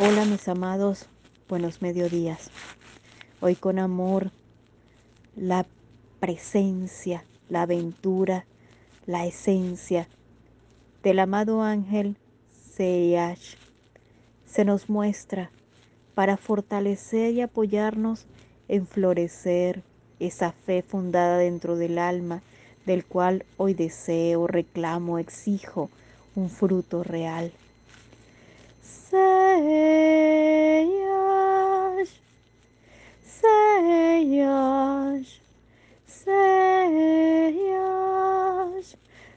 Hola mis amados, buenos mediodías. Hoy con amor, la presencia, la aventura, la esencia del amado ángel Seiyash se nos muestra para fortalecer y apoyarnos en florecer esa fe fundada dentro del alma, del cual hoy deseo, reclamo, exijo un fruto real. Seyash, Seyash, Seyash,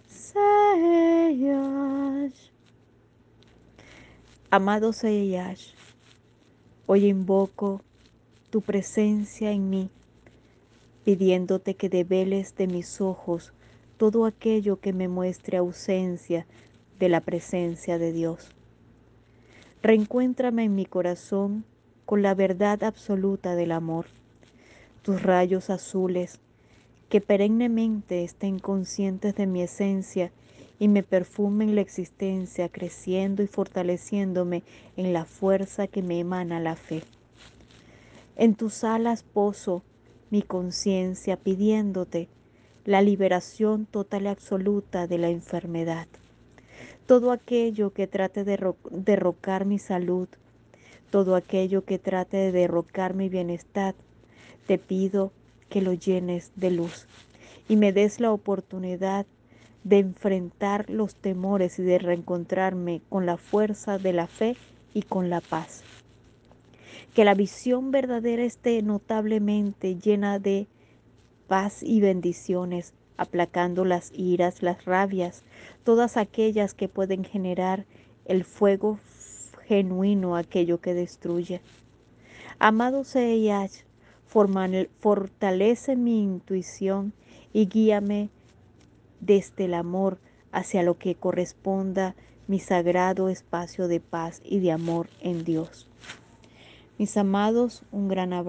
Seyash. Amado Seyash, hoy invoco tu presencia en mí, pidiéndote que develes de mis ojos todo aquello que me muestre ausencia de la presencia de Dios. Reencuéntrame en mi corazón con la verdad absoluta del amor. Tus rayos azules, que perennemente estén conscientes de mi esencia y me perfumen la existencia, creciendo y fortaleciéndome en la fuerza que me emana la fe. En tus alas poso mi conciencia pidiéndote la liberación total y absoluta de la enfermedad todo aquello que trate de derrocar mi salud, todo aquello que trate de derrocar mi bienestar, te pido que lo llenes de luz y me des la oportunidad de enfrentar los temores y de reencontrarme con la fuerza de la fe y con la paz. Que la visión verdadera esté notablemente llena de paz y bendiciones aplacando las iras, las rabias, todas aquellas que pueden generar el fuego genuino, aquello que destruye. Amado Seyach, fortalece mi intuición y guíame desde el amor hacia lo que corresponda mi sagrado espacio de paz y de amor en Dios. Mis amados, un gran abrazo.